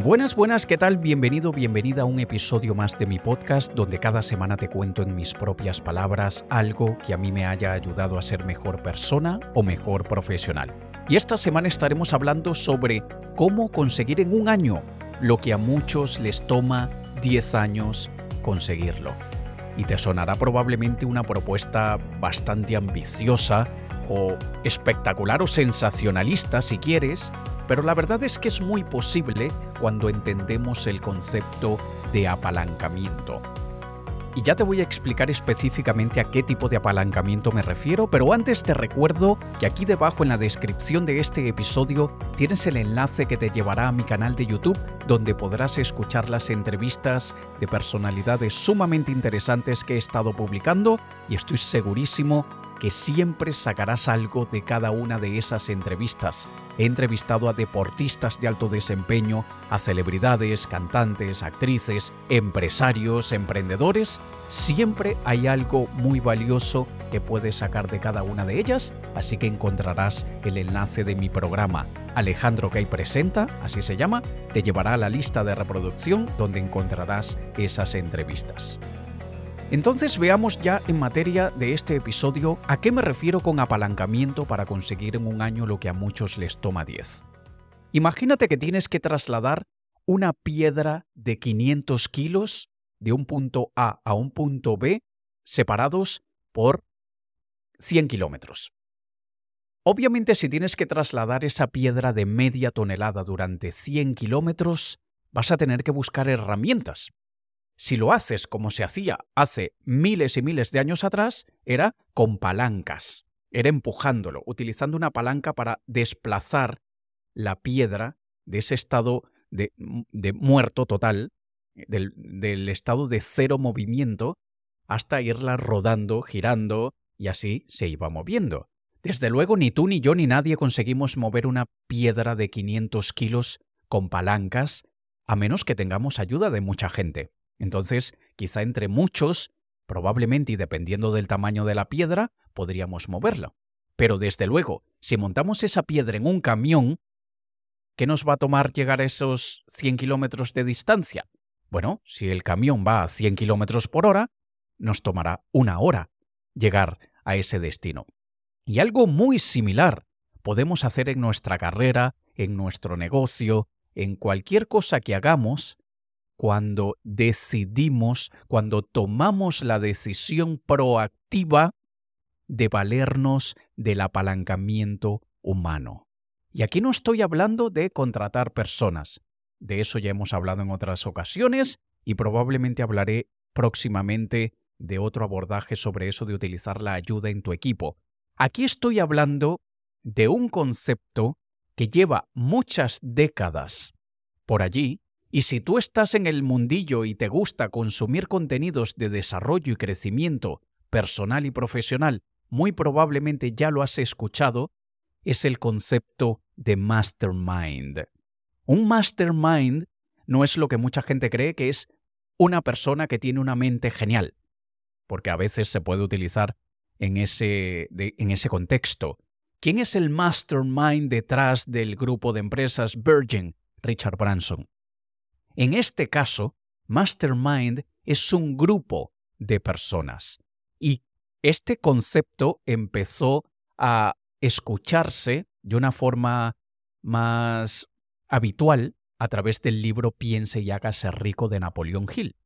Buenas, buenas, ¿qué tal? Bienvenido, bienvenida a un episodio más de mi podcast donde cada semana te cuento en mis propias palabras algo que a mí me haya ayudado a ser mejor persona o mejor profesional. Y esta semana estaremos hablando sobre cómo conseguir en un año lo que a muchos les toma 10 años conseguirlo. Y te sonará probablemente una propuesta bastante ambiciosa o espectacular o sensacionalista si quieres, pero la verdad es que es muy posible cuando entendemos el concepto de apalancamiento. Y ya te voy a explicar específicamente a qué tipo de apalancamiento me refiero, pero antes te recuerdo que aquí debajo en la descripción de este episodio tienes el enlace que te llevará a mi canal de YouTube, donde podrás escuchar las entrevistas de personalidades sumamente interesantes que he estado publicando y estoy segurísimo que siempre sacarás algo de cada una de esas entrevistas. He entrevistado a deportistas de alto desempeño, a celebridades, cantantes, actrices, empresarios, emprendedores. Siempre hay algo muy valioso que puedes sacar de cada una de ellas, así que encontrarás el enlace de mi programa. Alejandro Gay Presenta, así se llama, te llevará a la lista de reproducción donde encontrarás esas entrevistas. Entonces veamos ya en materia de este episodio a qué me refiero con apalancamiento para conseguir en un año lo que a muchos les toma 10. Imagínate que tienes que trasladar una piedra de 500 kilos de un punto A a un punto B separados por 100 kilómetros. Obviamente si tienes que trasladar esa piedra de media tonelada durante 100 kilómetros, vas a tener que buscar herramientas. Si lo haces como se hacía hace miles y miles de años atrás, era con palancas, era empujándolo, utilizando una palanca para desplazar la piedra de ese estado de, muerto total, del, del estado de cero movimiento, hasta irla rodando, girando, y así se iba moviendo. Desde luego, ni tú ni yo ni nadie conseguimos mover una piedra de 500 kilos con palancas, a menos que tengamos ayuda de mucha gente. Entonces, quizá entre muchos, probablemente y dependiendo del tamaño de la piedra, podríamos moverla. Pero desde luego, si montamos esa piedra en un camión, ¿qué nos va a tomar llegar a esos 100 kilómetros de distancia? Bueno, si el camión va a 100 kilómetros por hora, nos tomará una hora llegar a ese destino. Y algo muy similar podemos hacer en nuestra carrera, en nuestro negocio, en cualquier cosa que hagamos cuando decidimos, cuando tomamos la decisión proactiva de valernos del apalancamiento humano. Y aquí no estoy hablando de contratar personas. De eso ya hemos hablado en otras ocasiones y probablemente hablaré próximamente de otro abordaje sobre eso de utilizar la ayuda en tu equipo. Aquí estoy hablando de un concepto que lleva muchas décadas por allí y si tú estás en el mundillo y te gusta consumir contenidos de desarrollo y crecimiento personal y profesional, muy probablemente ya lo has escuchado, es el concepto de mastermind. Un mastermind no es lo que mucha gente cree que es una persona que tiene una mente genial, porque a veces se puede utilizar en ese, en ese contexto. ¿Quién es el mastermind detrás del grupo de empresas Virgin? Richard Branson. En este caso, Mastermind es un grupo de personas y este concepto empezó a escucharse de una forma más habitual a través del libro Piense y hágase rico de Napoleón Hill.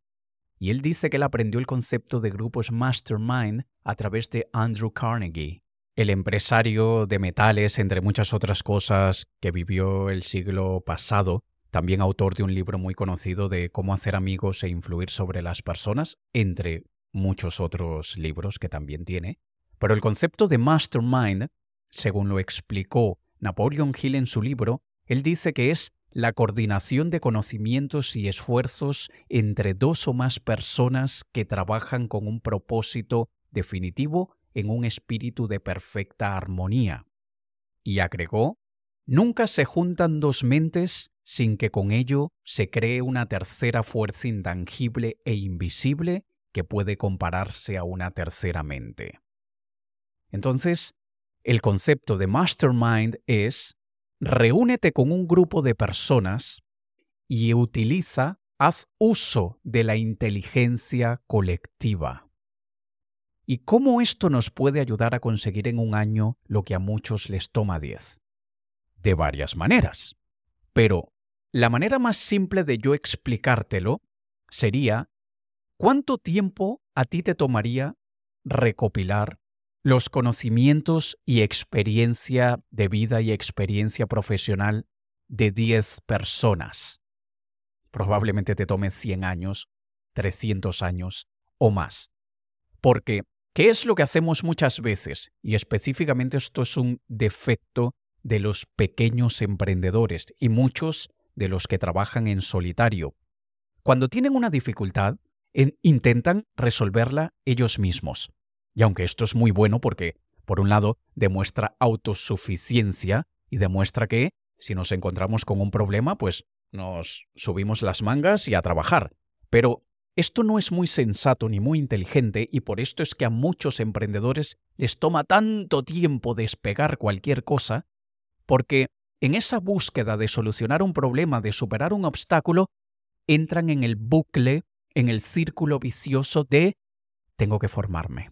Y él dice que él aprendió el concepto de grupos mastermind a través de Andrew Carnegie, el empresario de metales, entre muchas otras cosas, que vivió el siglo pasado también autor de un libro muy conocido de cómo hacer amigos e influir sobre las personas, entre muchos otros libros que también tiene. Pero el concepto de mastermind, según lo explicó Napoleon Hill en su libro, él dice que es la coordinación de conocimientos y esfuerzos entre dos o más personas que trabajan con un propósito definitivo en un espíritu de perfecta armonía. Y agregó, nunca se juntan dos mentes sin que con ello se cree una tercera fuerza intangible e invisible que puede compararse a una tercera mente. Entonces, el concepto de mastermind es reúnete con un grupo de personas y utiliza, haz uso de la inteligencia colectiva. ¿Y cómo esto nos puede ayudar a conseguir en un año lo que a muchos les toma 10? De varias maneras. Pero la manera más simple de yo explicártelo sería, ¿cuánto tiempo a ti te tomaría recopilar los conocimientos y experiencia de vida y experiencia profesional de 10 personas? Probablemente te tome 100 años, 300 años o más. Porque ¿Qué es lo que hacemos muchas veces? Y específicamente esto es un defecto de los pequeños emprendedores y muchos de los que trabajan en solitario. Cuando tienen una dificultad, intentan resolverla ellos mismos. Y aunque esto es muy bueno porque, por un lado, demuestra autosuficiencia y demuestra que, si nos encontramos con un problema, pues nos subimos las mangas y a trabajar. Pero esto no es muy sensato ni muy inteligente y por esto es que a muchos emprendedores les toma tanto tiempo despegar cualquier cosa, porque en esa búsqueda de solucionar un problema, de superar un obstáculo, entran en el bucle, en el círculo vicioso de tengo que formarme.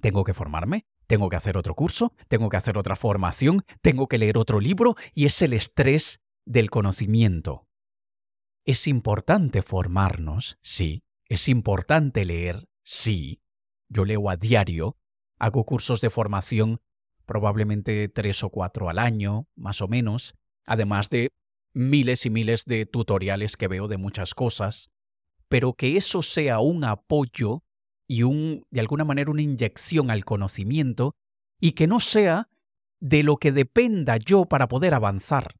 Tengo que formarme, tengo que hacer otro curso, tengo que hacer otra formación, tengo que leer otro libro y es el estrés del conocimiento. Es importante formarnos, sí. Es importante leer, sí. Yo leo a diario, hago cursos de formación probablemente tres o cuatro al año, más o menos, además de miles y miles de tutoriales que veo de muchas cosas, pero que eso sea un apoyo y un, de alguna manera una inyección al conocimiento y que no sea de lo que dependa yo para poder avanzar.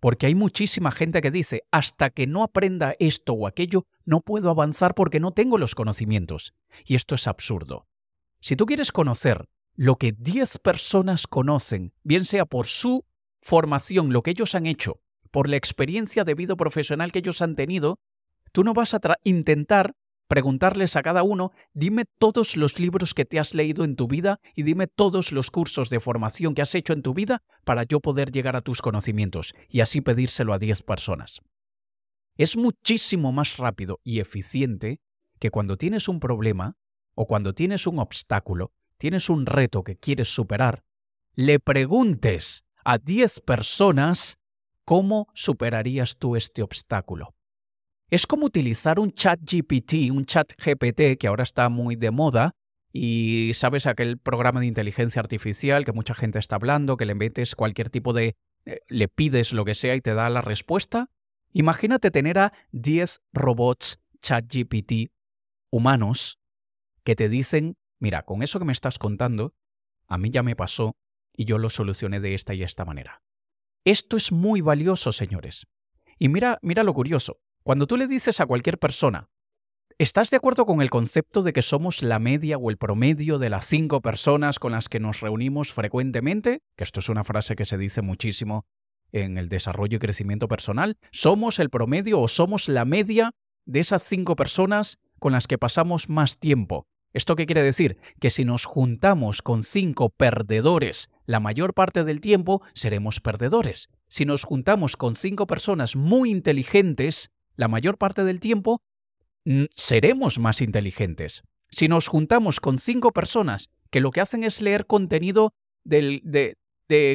Porque hay muchísima gente que dice, hasta que no aprenda esto o aquello, no puedo avanzar porque no tengo los conocimientos. Y esto es absurdo. Si tú quieres conocer lo que 10 personas conocen, bien sea por su formación, lo que ellos han hecho, por la experiencia de vida profesional que ellos han tenido, tú no vas a intentar preguntarles a cada uno, dime todos los libros que te has leído en tu vida y dime todos los cursos de formación que has hecho en tu vida para yo poder llegar a tus conocimientos y así pedírselo a 10 personas. Es muchísimo más rápido y eficiente que cuando tienes un problema o cuando tienes un obstáculo, tienes un reto que quieres superar, le preguntes a 10 personas cómo superarías tú este obstáculo. Es como utilizar un chat GPT, un chat GPT que ahora está muy de moda, y sabes aquel programa de inteligencia artificial que mucha gente está hablando, que le metes cualquier tipo de... Eh, le pides lo que sea y te da la respuesta. Imagínate tener a 10 robots chat GPT humanos que te dicen, mira, con eso que me estás contando, a mí ya me pasó y yo lo solucioné de esta y esta manera. Esto es muy valioso, señores. Y mira, mira lo curioso. Cuando tú le dices a cualquier persona, ¿estás de acuerdo con el concepto de que somos la media o el promedio de las cinco personas con las que nos reunimos frecuentemente? Que esto es una frase que se dice muchísimo en el desarrollo y crecimiento personal. ¿Somos el promedio o somos la media de esas cinco personas con las que pasamos más tiempo? ¿Esto qué quiere decir? Que si nos juntamos con cinco perdedores la mayor parte del tiempo, seremos perdedores. Si nos juntamos con cinco personas muy inteligentes, la mayor parte del tiempo seremos más inteligentes. Si nos juntamos con cinco personas que lo que hacen es leer contenido de,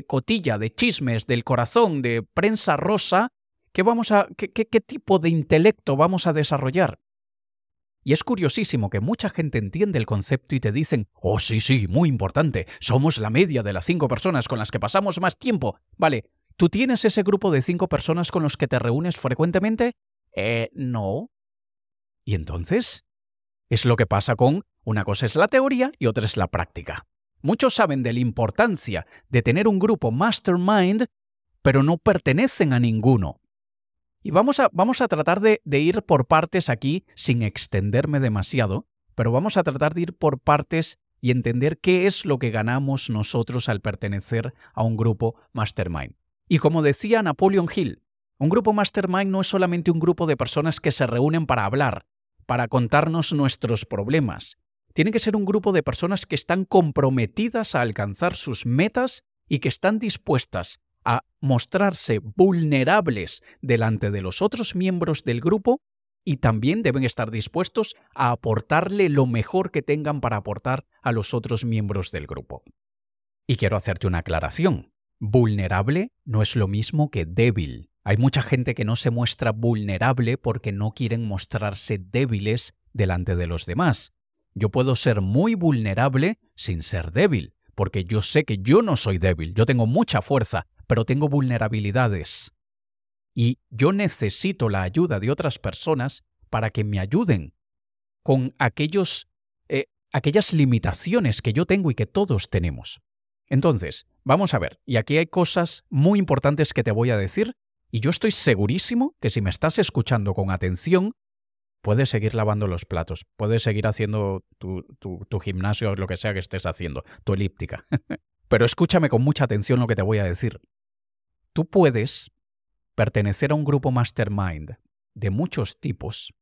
cotilla, de chismes, del corazón, de prensa rosa, ¿qué, vamos a, qué, qué tipo de intelecto vamos a desarrollar? Y es curiosísimo que mucha gente entiende el concepto y te dicen, oh sí, sí, muy importante, somos la media de las cinco personas con las que pasamos más tiempo. Vale, ¿tú tienes ese grupo de cinco personas con los que te reúnes frecuentemente? Eh, no. ¿Y entonces? Es lo que pasa con una cosa es la teoría y otra es la práctica. Muchos saben de la importancia de tener un grupo mastermind, pero no pertenecen a ninguno. Y vamos a, vamos a tratar de, de ir por partes aquí sin extenderme demasiado, pero vamos a tratar de ir por partes y entender qué es lo que ganamos nosotros al pertenecer a un grupo mastermind. Y como decía Napoleon Hill, un grupo mastermind no es solamente un grupo de personas que se reúnen para hablar, para contarnos nuestros problemas. Tiene que ser un grupo de personas que están comprometidas a alcanzar sus metas y que están dispuestas a mostrarse vulnerables delante de los otros miembros del grupo y también deben estar dispuestos a aportarle lo mejor que tengan para aportar a los otros miembros del grupo. Y quiero hacerte una aclaración. Vulnerable no es lo mismo que débil. Hay mucha gente que no se muestra vulnerable porque no quieren mostrarse débiles delante de los demás. Yo puedo ser muy vulnerable sin ser débil, porque yo sé que yo no soy débil, yo tengo mucha fuerza, pero tengo vulnerabilidades. Y yo necesito la ayuda de otras personas para que me ayuden con aquellos, eh, aquellas limitaciones que yo tengo y que todos tenemos. Entonces, vamos a ver, y aquí hay cosas muy importantes que te voy a decir y yo estoy segurísimo que si me estás escuchando con atención, puedes seguir lavando los platos, puedes seguir haciendo tu, tu, gimnasio o lo que sea que estés haciendo, tu elíptica. Pero escúchame con mucha atención lo que te voy a decir. Tú puedes pertenecer a un grupo mastermind de muchos tipos,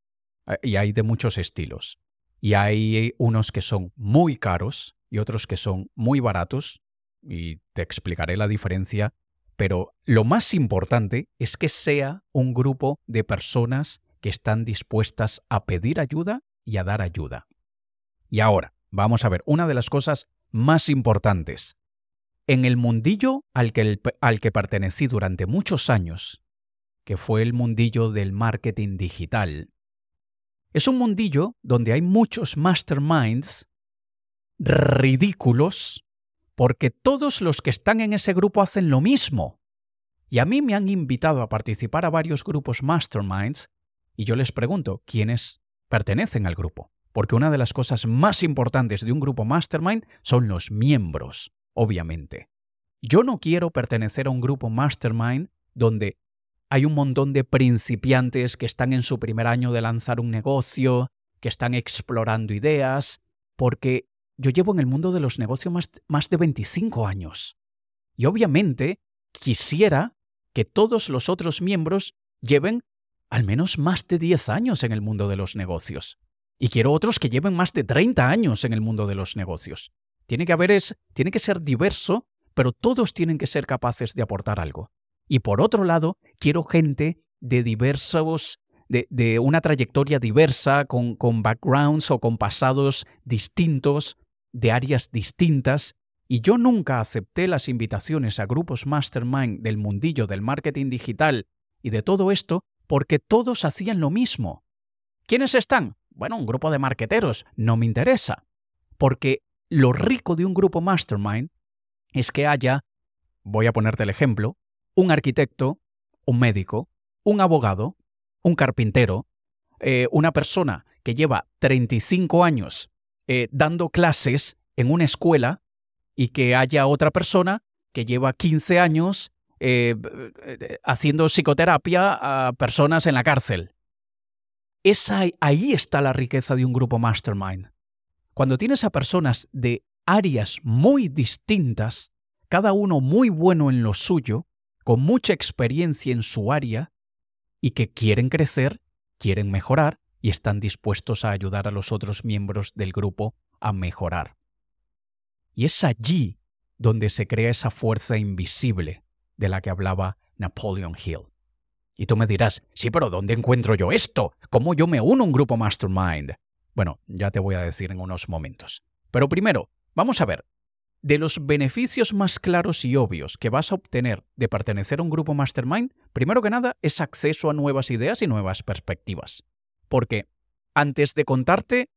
eh, y hay de muchos estilos. Y hay unos que son muy caros y otros que son muy baratos, y te explicaré la diferencia pero lo más importante es que sea un grupo de personas que están dispuestas a pedir ayuda y a dar ayuda. Y ahora, vamos a ver una de las cosas más importantes. En el mundillo al que, al que pertenecí durante muchos años, que fue el mundillo del marketing digital, es un mundillo donde hay muchos masterminds ridículos porque todos los que están en ese grupo hacen lo mismo. Y a mí me han invitado a participar a varios grupos masterminds y yo les pregunto quiénes pertenecen al grupo. Porque una de las cosas más importantes de un grupo mastermind son los miembros, obviamente. Yo no quiero pertenecer a un grupo mastermind donde hay un montón de principiantes que están en su primer año de lanzar un negocio, que están explorando ideas, porque yo llevo en el mundo de los negocios más, de 25 años. Y obviamente quisiera que todos los otros miembros lleven al menos más de 10 años en el mundo de los negocios. Y quiero otros que lleven más de 30 años en el mundo de los negocios. Tiene que haber es, tiene que ser diverso, pero todos tienen que ser capaces de aportar algo. Y por otro lado, quiero gente de diversos de, de, una trayectoria diversa, con, con, backgrounds o con pasados distintos, de áreas distintas, y yo nunca acepté las invitaciones a grupos mastermind del mundillo del marketing digital y de todo esto porque todos hacían lo mismo. ¿Quiénes están? Bueno, un grupo de marqueteros. No me interesa. Porque lo rico de un grupo mastermind es que haya, voy a ponerte el ejemplo, un arquitecto, un médico, un abogado, un carpintero, eh, una persona que lleva 35 años eh, dando clases en una escuela y que haya otra persona que lleva 15 años eh, haciendo psicoterapia a personas en la cárcel. Esa, ahí está la riqueza de un grupo mastermind. Cuando tienes a personas de áreas muy distintas, cada uno muy bueno en lo suyo, con mucha experiencia en su área, y que quieren crecer, quieren mejorar, y están dispuestos a ayudar a los otros miembros del grupo a mejorar. Y es allí donde se crea esa fuerza invisible de la que hablaba Napoleon Hill. Y tú me dirás, sí, pero ¿dónde encuentro yo esto? ¿Cómo yo me uno a un grupo mastermind? Bueno, ya te voy a decir en unos momentos. Pero primero, vamos a ver, de los beneficios más claros y obvios que vas a obtener de pertenecer a un grupo mastermind, primero que nada es acceso a nuevas ideas y nuevas perspectivas. Porque antes de contarte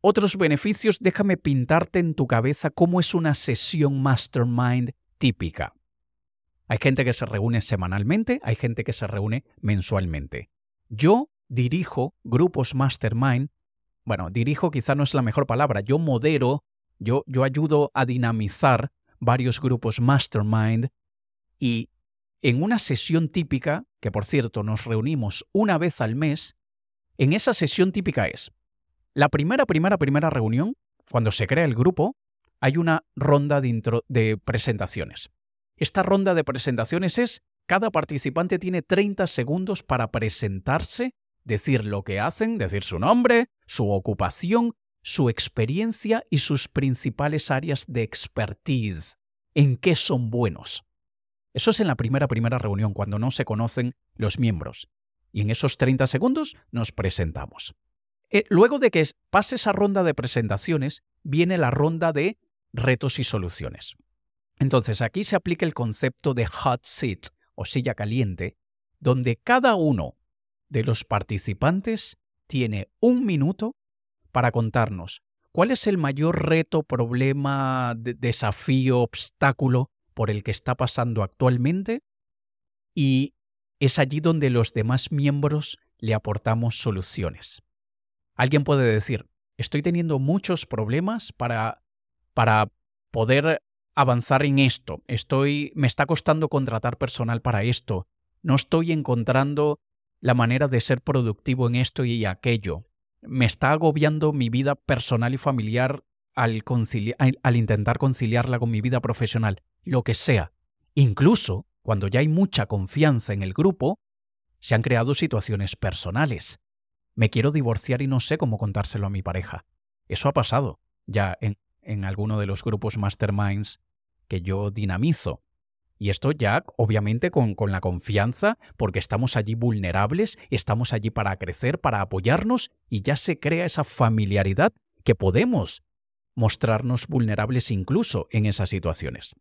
otros beneficios, déjame pintarte en tu cabeza cómo es una sesión mastermind típica. Hay gente que se reúne semanalmente, hay gente que se reúne mensualmente. Yo dirijo grupos mastermind, bueno, dirijo quizá no es la mejor palabra, yo modero, yo, yo ayudo a dinamizar varios grupos mastermind y en una sesión típica, que por cierto nos reunimos una vez al mes, en esa sesión típica es, la primera, primera, primera reunión, cuando se crea el grupo, hay una ronda de, de presentaciones. Esta ronda de presentaciones es, cada participante tiene 30 segundos para presentarse, decir lo que hacen, decir su nombre, su ocupación, su experiencia y sus principales áreas de expertise, en qué son buenos. Eso es en la primera, primera reunión, cuando no se conocen los miembros. Y en esos 30 segundos nos presentamos. Eh, luego de que pase esa ronda de presentaciones, viene la ronda de retos y soluciones. Entonces aquí se aplica el concepto de hot seat o silla caliente, donde cada uno de los participantes tiene un minuto para contarnos cuál es el mayor reto, problema, desafío, obstáculo por el que está pasando actualmente y es allí donde los demás miembros le aportamos soluciones. Alguien puede decir, estoy teniendo muchos problemas para, para poder avanzar en esto, estoy, me está costando contratar personal para esto, no estoy encontrando la manera de ser productivo en esto y aquello, me está agobiando mi vida personal y familiar al, intentar conciliarla con mi vida profesional, lo que sea. Incluso cuando ya hay mucha confianza en el grupo, se han creado situaciones personales. Me quiero divorciar y no sé cómo contárselo a mi pareja. Eso ha pasado ya en, en alguno de los grupos masterminds que yo dinamizo. Y esto ya, obviamente, con, con, la confianza, porque estamos allí vulnerables, estamos allí para crecer, para apoyarnos, y ya se crea esa familiaridad que podemos mostrarnos vulnerables incluso en esas situaciones.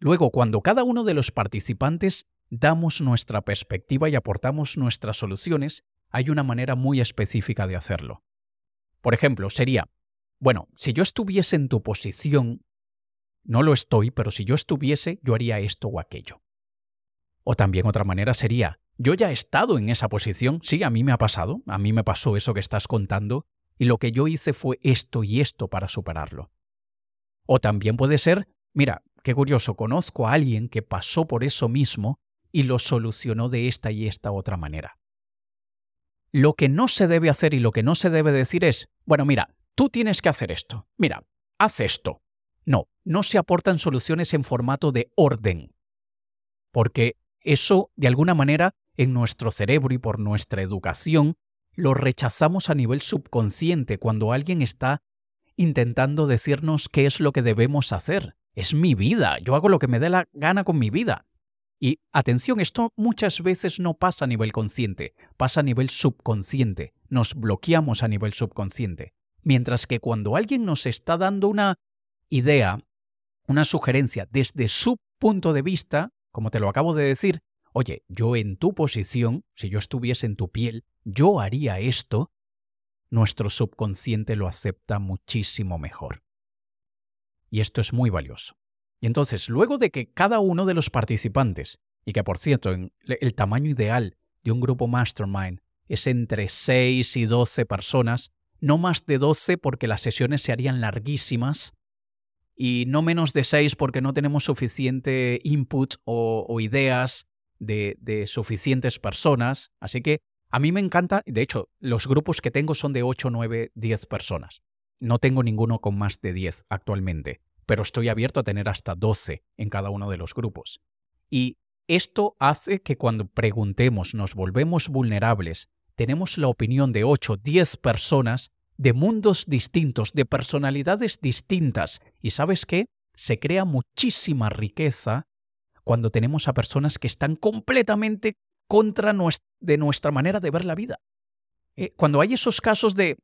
Luego, cuando cada uno de los participantes damos nuestra perspectiva y aportamos nuestras soluciones, hay una manera muy específica de hacerlo. Por ejemplo, sería, bueno, si yo estuviese en tu posición, no lo estoy, pero si yo estuviese, yo haría esto o aquello. O también otra manera sería, yo ya he estado en esa posición, sí, a mí me ha pasado, a mí me pasó eso que estás contando, y lo que yo hice fue esto y esto para superarlo. O también puede ser, mira, qué curioso, conozco a alguien que pasó por eso mismo y lo solucionó de esta y esta otra manera. Lo que no se debe hacer y lo que no se debe decir es, bueno, mira, tú tienes que hacer esto, mira, haz esto. No, no se aportan soluciones en formato de orden, porque eso, de alguna manera, en nuestro cerebro y por nuestra educación, lo rechazamos a nivel subconsciente cuando alguien está intentando decirnos qué es lo que debemos hacer. Es mi vida, yo hago lo que me dé la gana con mi vida. Y atención, esto muchas veces no pasa a nivel consciente, pasa a nivel subconsciente, nos bloqueamos a nivel subconsciente. Mientras que cuando alguien nos está dando una idea, una sugerencia desde su punto de vista, como te lo acabo de decir, oye, yo en tu posición, si yo estuviese en tu piel, yo haría esto, nuestro subconsciente lo acepta muchísimo mejor. Y esto es muy valioso. Y entonces, luego de que cada uno de los participantes, y que por cierto, el tamaño ideal de un grupo mastermind es entre 6 y 12 personas, no más de 12 porque las sesiones se harían larguísimas, y no menos de 6 porque no tenemos suficiente input o, ideas de, de, suficientes personas. Así que a mí me encanta, de hecho, los grupos que tengo son de 8, 9, 10 personas. No tengo ninguno con más de 10 actualmente pero estoy abierto a tener hasta 12 en cada uno de los grupos. Y esto hace que cuando preguntemos, nos volvemos vulnerables, tenemos la opinión de 8, 10 personas de mundos distintos, de personalidades distintas. ¿Y sabes qué? Se crea muchísima riqueza cuando tenemos a personas que están completamente contra de nuestra manera de ver la vida. Eh, cuando hay esos casos de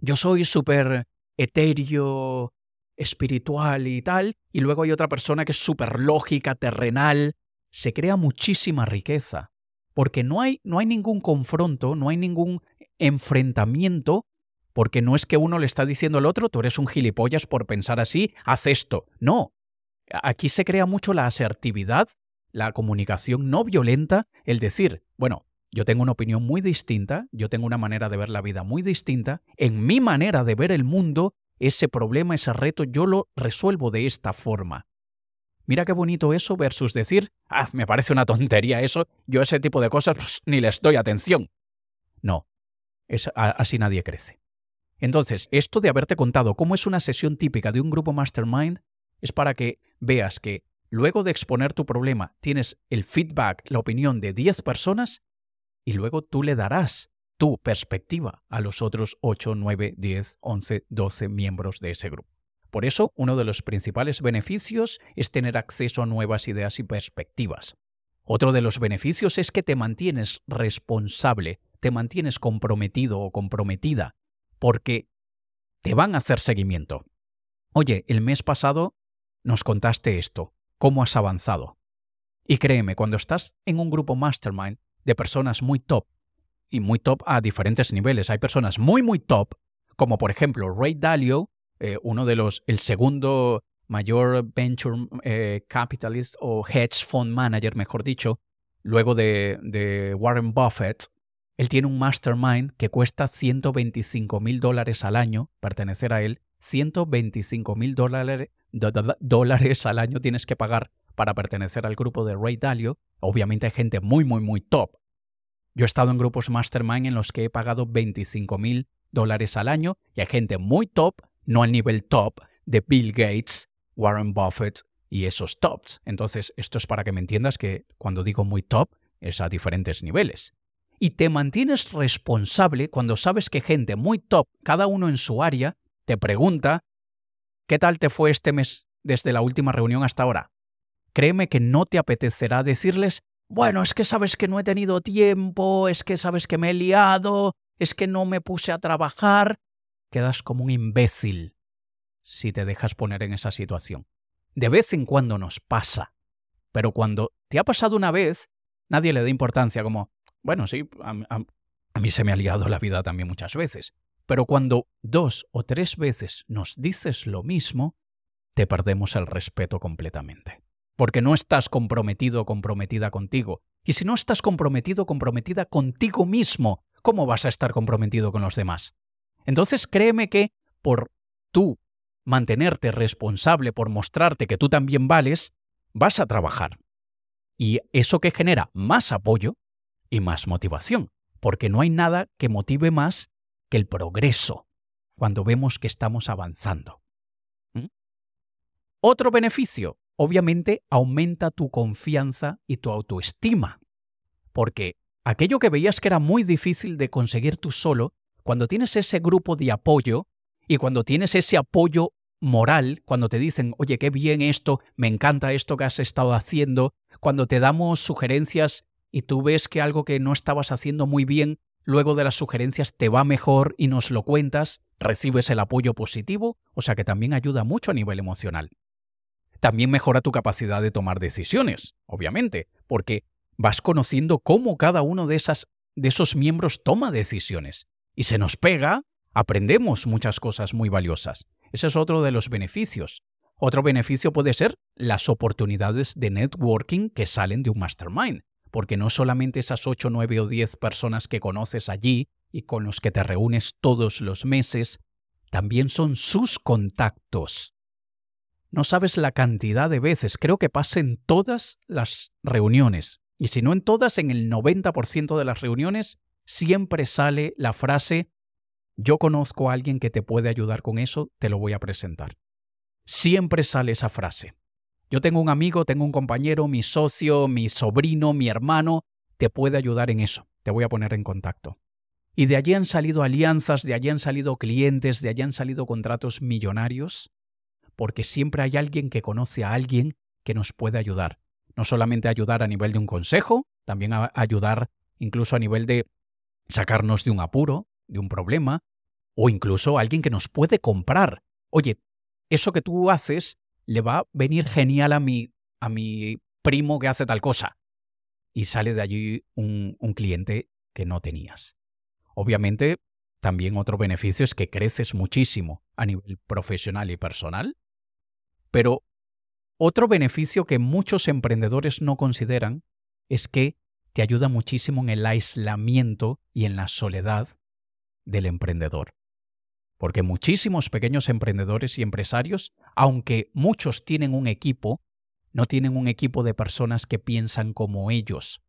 yo soy súper etéreo, espiritual y tal, y luego hay otra persona que es súper lógica, terrenal, se crea muchísima riqueza, porque no hay, no hay ningún confronto, no hay ningún enfrentamiento, porque no es que uno le está diciendo al otro, tú eres un gilipollas por pensar así, haz esto. No. Aquí se crea mucho la asertividad, la comunicación no violenta, el decir, bueno, yo tengo una opinión muy distinta, yo tengo una manera de ver la vida muy distinta, en mi manera de ver el mundo ese problema, ese reto, yo lo resuelvo de esta forma. Mira qué bonito eso versus decir, ah, me parece una tontería eso, yo ese tipo de cosas pues, ni les doy atención. No, así nadie crece. Entonces, esto de haberte contado cómo es una sesión típica de un grupo mastermind es para que veas que luego de exponer tu problema tienes el feedback, la opinión de 10 personas y luego tú le darás tu perspectiva a los otros 8, 9, 10, 11, 12 miembros de ese grupo. Por eso, uno de los principales beneficios es tener acceso a nuevas ideas y perspectivas. Otro de los beneficios es que te mantienes responsable, te mantienes comprometido o comprometida, porque te van a hacer seguimiento. Oye, el mes pasado nos contaste esto, ¿cómo has avanzado? Y créeme, cuando estás en un grupo mastermind de personas muy top, y muy top a diferentes niveles, hay personas muy, muy top, como por ejemplo Ray Dalio, eh, uno de los, el segundo mayor venture eh, capitalist o hedge fund manager, mejor dicho, luego de, de Warren Buffett, él tiene un mastermind que cuesta 125 mil dólares al año pertenecer a él. 125 mil dólares, al año tienes que pagar para pertenecer al grupo de Ray Dalio. Obviamente hay gente muy, muy, muy top. Yo he estado en grupos mastermind en los que he pagado 25 mil dólares al año y hay gente muy top, no al nivel top de Bill Gates, Warren Buffett y esos tops. Entonces, esto es para que me entiendas que cuando digo muy top es a diferentes niveles. Y te mantienes responsable cuando sabes que gente muy top, cada uno en su área, te pregunta, ¿qué tal te fue este mes desde la última reunión hasta ahora? Créeme que no te apetecerá decirles, bueno, es que sabes que no he tenido tiempo, es que sabes que me he liado, es que no me puse a trabajar. Quedas como un imbécil si te dejas poner en esa situación. De vez en cuando nos pasa, pero cuando te ha pasado una vez, nadie le da importancia como, bueno, sí, a, mí se me ha liado la vida también muchas veces, pero cuando dos o tres veces nos dices lo mismo, te perdemos el respeto completamente. Porque no estás comprometido o comprometida contigo. Y si no estás comprometido o comprometida contigo mismo, ¿cómo vas a estar comprometido con los demás? Entonces créeme que por tú mantenerte responsable por mostrarte que tú también vales, vas a trabajar. Y eso que genera más apoyo y más motivación, porque no hay nada que motive más que el progreso cuando vemos que estamos avanzando. ¿Mm? Otro beneficio, obviamente, aumenta tu confianza y tu autoestima, porque aquello que veías que era muy difícil de conseguir tú solo, cuando tienes ese grupo de apoyo y cuando tienes ese apoyo moral, cuando te dicen, oye, qué bien esto, me encanta esto que has estado haciendo, cuando te damos sugerencias y tú ves que algo que no estabas haciendo muy bien, luego de las sugerencias te va mejor y nos lo cuentas, recibes el apoyo positivo, o sea que también ayuda mucho a nivel emocional. También mejora tu capacidad de tomar decisiones, obviamente, porque vas conociendo cómo cada uno de, esas, de esos miembros toma decisiones. Y se nos pega aprendemos muchas cosas muy valiosas. Ese es otro de los beneficios. Otro beneficio puede ser las oportunidades de networking que salen de un mastermind, porque no solamente esas 8, 9 o 10 personas que conoces allí y con los que te reúnes todos los meses, también son sus contactos. No sabes la cantidad de veces, creo que pasa en todas las reuniones, y si no en todas, en el 90% de las reuniones, siempre sale la frase yo conozco a alguien que te puede ayudar con eso, te lo voy a presentar. Siempre sale esa frase. Yo tengo un amigo, tengo un compañero, mi socio, mi sobrino, mi hermano, te puede ayudar en eso, te voy a poner en contacto. Y de allí han salido alianzas, de allí han salido clientes, de allí han salido contratos millonarios, porque siempre hay alguien que conoce a alguien que nos puede ayudar. No solamente ayudar a nivel de un consejo, también ayudar incluso a nivel de sacarnos de un apuro, de un problema, o incluso alguien que nos puede comprar. Oye, eso que tú haces le va a venir genial a mi, a mi primo que hace tal cosa. Y sale de allí un, un cliente que no tenías. Obviamente, también otro beneficio es que creces muchísimo a nivel profesional y personal, pero otro beneficio que muchos emprendedores no consideran es que te ayuda muchísimo en el aislamiento y en la soledad del emprendedor. Porque muchísimos pequeños emprendedores y empresarios, aunque muchos tienen un equipo, no tienen un equipo de personas que piensan como ellos.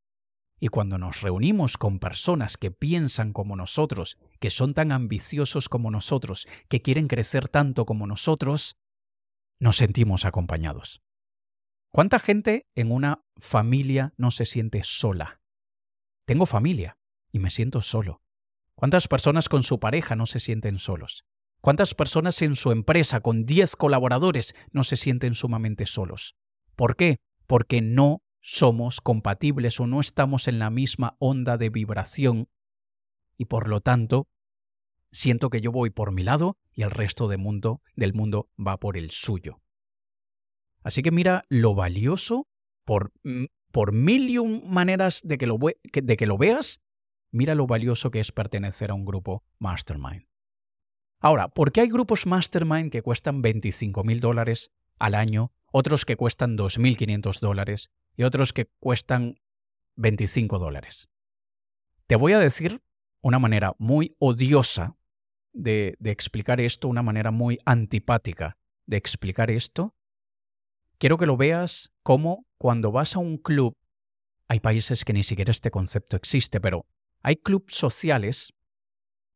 Y cuando nos reunimos con personas que piensan como nosotros, que son tan ambiciosos como nosotros, que quieren crecer tanto como nosotros, nos sentimos acompañados. ¿Cuánta gente en una familia no se siente sola? Tengo familia y me siento solo. ¿Cuántas personas con su pareja no se sienten solos? ¿Cuántas personas en su empresa con 10 colaboradores no se sienten sumamente solos? ¿Por qué? Porque no somos compatibles o no estamos en la misma onda de vibración y por lo tanto siento que yo voy por mi lado y el resto del mundo, del mundo va por el suyo. Así que mira lo valioso por, mm, por mil y un maneras de que, lo, de que lo veas, mira lo valioso que es pertenecer a un grupo mastermind. Ahora, ¿por qué hay grupos mastermind que cuestan 25 mil dólares al año, otros que cuestan 2.500 dólares y otros que cuestan 25 dólares? Te voy a decir una manera muy odiosa de, de explicar esto, una manera muy antipática de explicar esto. Quiero que lo veas como cuando vas a un club, hay países que ni siquiera este concepto existe, pero hay clubes sociales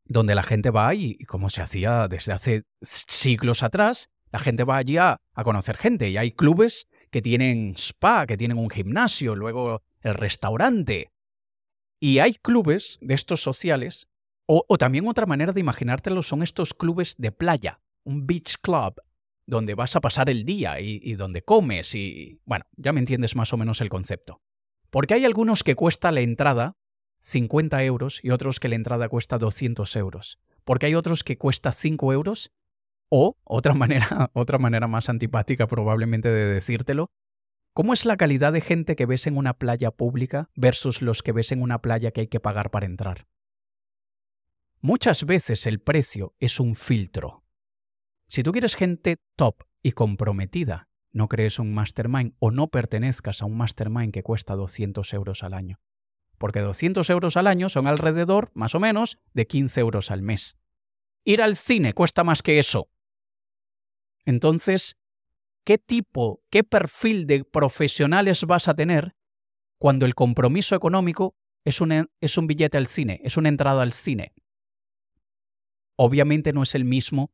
donde la gente va y, como se hacía desde hace siglos atrás, la gente va allí a, conocer gente y hay clubes que tienen spa, que tienen un gimnasio, luego el restaurante. Y hay clubes de estos sociales, o, también otra manera de imaginártelo son estos clubes de playa, un beach club, donde vas a pasar el día y, y donde comes y... Bueno, ya me entiendes más o menos el concepto. Porque hay algunos que cuesta la entrada 50 euros y otros que la entrada cuesta 200 euros. Porque hay otros que cuesta 5 euros o, otra manera, otra manera más antipática probablemente de decírtelo, ¿cómo es la calidad de gente que ves en una playa pública versus los que ves en una playa que hay que pagar para entrar? Muchas veces el precio es un filtro. Si tú quieres gente top y comprometida, no crees un mastermind o no pertenezcas a un mastermind que cuesta 200 euros al año porque 200 euros al año son alrededor, más o menos, de 15 euros al mes. Ir al cine cuesta más que eso. Entonces, ¿qué tipo, qué perfil de profesionales vas a tener cuando el compromiso económico es un, es un billete al cine, es una entrada al cine? Obviamente no es el mismo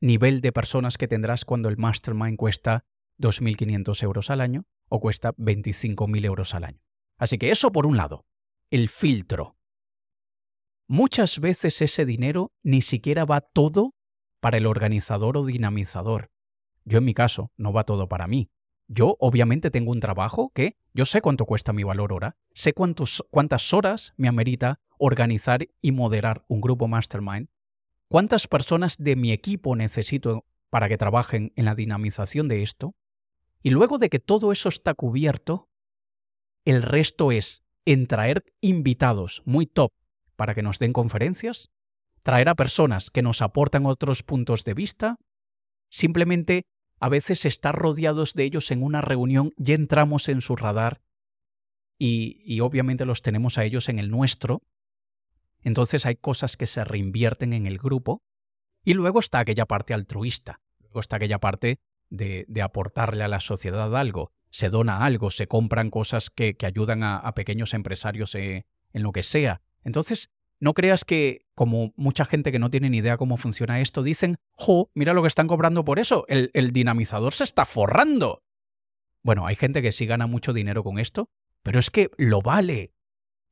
nivel de personas que tendrás cuando el mastermind cuesta 2.500 euros al año o cuesta 25.000 euros al año. Así que eso por un lado, el filtro. Muchas veces ese dinero ni siquiera va todo para el organizador o dinamizador. Yo en mi caso, no va todo para mí. Yo obviamente tengo un trabajo que yo sé cuánto cuesta mi valor hora, sé cuántas horas me amerita organizar y moderar un grupo mastermind, cuántas personas de mi equipo necesito para que trabajen en la dinamización de esto, y luego de que todo eso está cubierto, el resto es en traer invitados muy top para que nos den conferencias, traer a personas que nos aportan otros puntos de vista, simplemente a veces estar rodeados de ellos en una reunión, ya entramos en su radar y, y obviamente los tenemos a ellos en el nuestro. Entonces hay cosas que se reinvierten en el grupo y luego está aquella parte altruista, luego está aquella parte de aportarle a la sociedad algo se dona algo, se compran cosas que, ayudan a, pequeños empresarios eh, en lo que sea. Entonces, no creas que, como mucha gente que no tiene ni idea cómo funciona esto, dicen, jo, mira lo que están cobrando por eso, el, el dinamizador se está forrando. Bueno, hay gente que sí gana mucho dinero con esto, pero es que lo vale.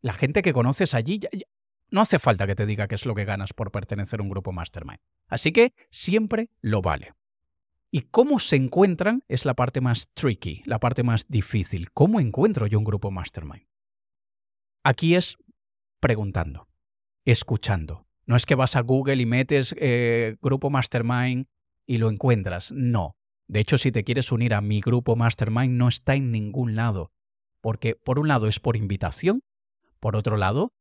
La gente que conoces allí, no hace falta que te diga qué es lo que ganas por pertenecer a un grupo mastermind. Así que siempre lo vale. Y cómo se encuentran es la parte más tricky, la parte más difícil. ¿Cómo encuentro yo un grupo mastermind? Aquí es preguntando, escuchando. No es que vas a Google y metes eh, grupo mastermind y lo encuentras. No. De hecho, si te quieres unir a mi grupo mastermind, no está en ningún lado. Porque por un lado es por invitación, por otro lado,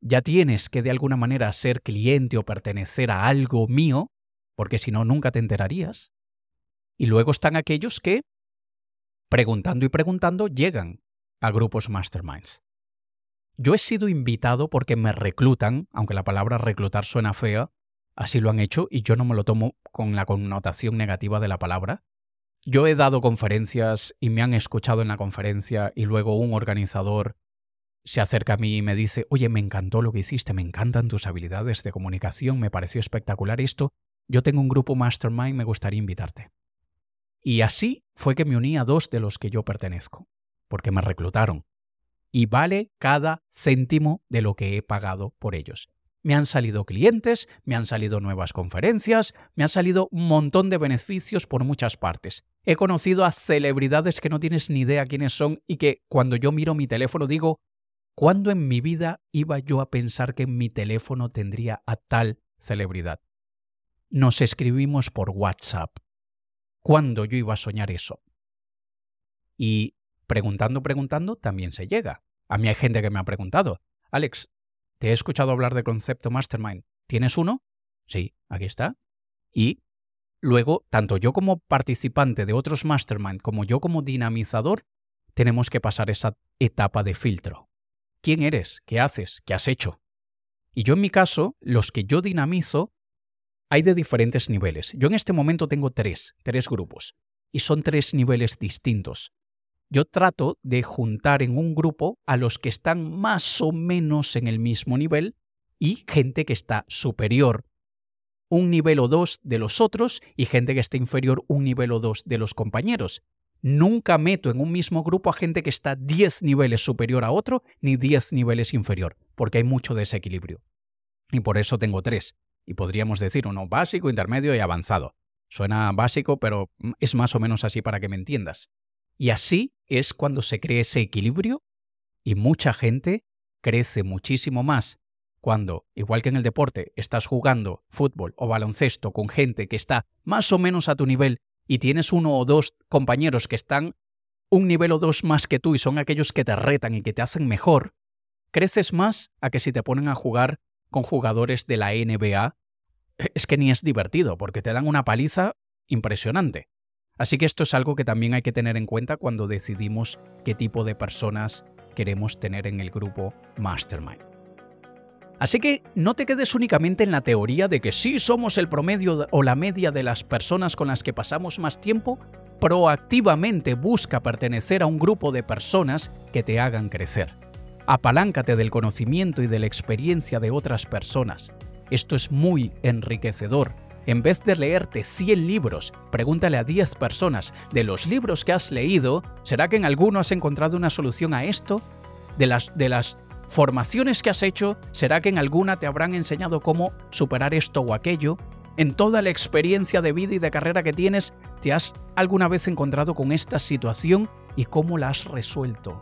ya tienes que de alguna manera ser cliente o pertenecer a algo mío, porque si no, nunca te enterarías. Y luego están aquellos que, preguntando y preguntando, llegan a grupos masterminds. Yo he sido invitado porque me reclutan, aunque la palabra reclutar suena fea, así lo han hecho y yo no me lo tomo con la connotación negativa de la palabra. Yo he dado conferencias y me han escuchado en la conferencia y luego un organizador se acerca a mí y me dice, oye, me encantó lo que hiciste, me encantan tus habilidades de comunicación, me pareció espectacular esto, yo tengo un grupo mastermind, me gustaría invitarte. Y así fue que me uní a dos de los que yo pertenezco, porque me reclutaron. Y vale cada céntimo de lo que he pagado por ellos. me han salido clientes, me han salido nuevas conferencias, me han salido un montón de beneficios por muchas partes. He conocido a celebridades que no tienes ni idea quiénes son y que cuando yo miro mi teléfono digo, ¿cuándo en mi vida iba yo a pensar que mi teléfono tendría a tal celebridad? Nos escribimos por WhatsApp. ¿Cuándo yo iba a soñar eso? Y preguntando, preguntando, también se llega. A mí hay gente que me ha preguntado, Alex, te he escuchado hablar de concepto mastermind. ¿Tienes uno? Sí, aquí está. Y luego, tanto yo como participante de otros mastermind como yo como dinamizador, tenemos que pasar esa etapa de filtro. ¿Quién eres? ¿Qué haces? ¿Qué has hecho? Y yo en mi caso, los que yo dinamizo, hay de diferentes niveles. Yo en este momento tengo tres, tres grupos. Y son tres niveles distintos yo trato de juntar en un grupo a los que están más o menos en el mismo nivel y gente que está superior un nivel o dos de los otros y gente que está inferior un nivel o dos de los compañeros. Nunca meto en un mismo grupo a gente que está 10 niveles superior a otro ni 10 niveles inferior, porque hay mucho desequilibrio. Y por eso tengo tres. Y podríamos decir uno básico, intermedio y avanzado. Suena básico, pero es más o menos así para que me entiendas. Y así es cuando se crea ese equilibrio y mucha gente crece muchísimo más cuando, igual que en el deporte, estás jugando fútbol o baloncesto con gente que está más o menos a tu nivel y tienes uno o dos compañeros que están un nivel o dos más que tú y son aquellos que te retan y que te hacen mejor, creces más a que si te ponen a jugar con jugadores de la NBA, es que ni es divertido, porque te dan una paliza impresionante. Así que esto es algo que también hay que tener en cuenta cuando decidimos qué tipo de personas queremos tener en el grupo Mastermind. Así que no te quedes únicamente en la teoría de que sí somos el promedio o la media de las personas con las que pasamos más tiempo, proactivamente busca pertenecer a un grupo de personas que te hagan crecer. Apaláncate del conocimiento y de la experiencia de otras personas. Esto es muy enriquecedor en vez de leerte 100 libros, pregúntale a 10 personas de los libros que has leído, ¿será que en alguno has encontrado una solución a esto? De las, de las formaciones que has hecho, ¿será que en alguna te habrán enseñado cómo superar esto o aquello? En toda la experiencia de vida y de carrera que tienes, ¿te has alguna vez encontrado con esta situación y cómo la has resuelto?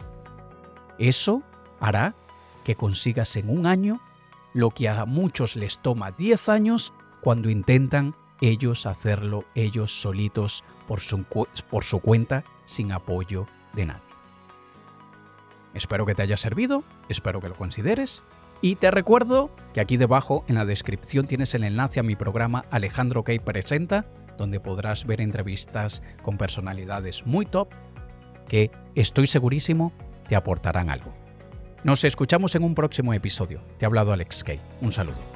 Eso hará que consigas en un año lo que a muchos les toma 10 años cuando intentan ellos hacerlo ellos solitos por su, por su cuenta sin apoyo de nadie. Espero que te haya servido, espero que lo consideres y te recuerdo que aquí debajo en la descripción tienes el enlace a mi programa Alejandro Key Presenta, donde podrás ver entrevistas con personalidades muy top que estoy segurísimo te aportarán algo. Nos escuchamos en un próximo episodio. Te ha hablado Alex Kay. Un saludo.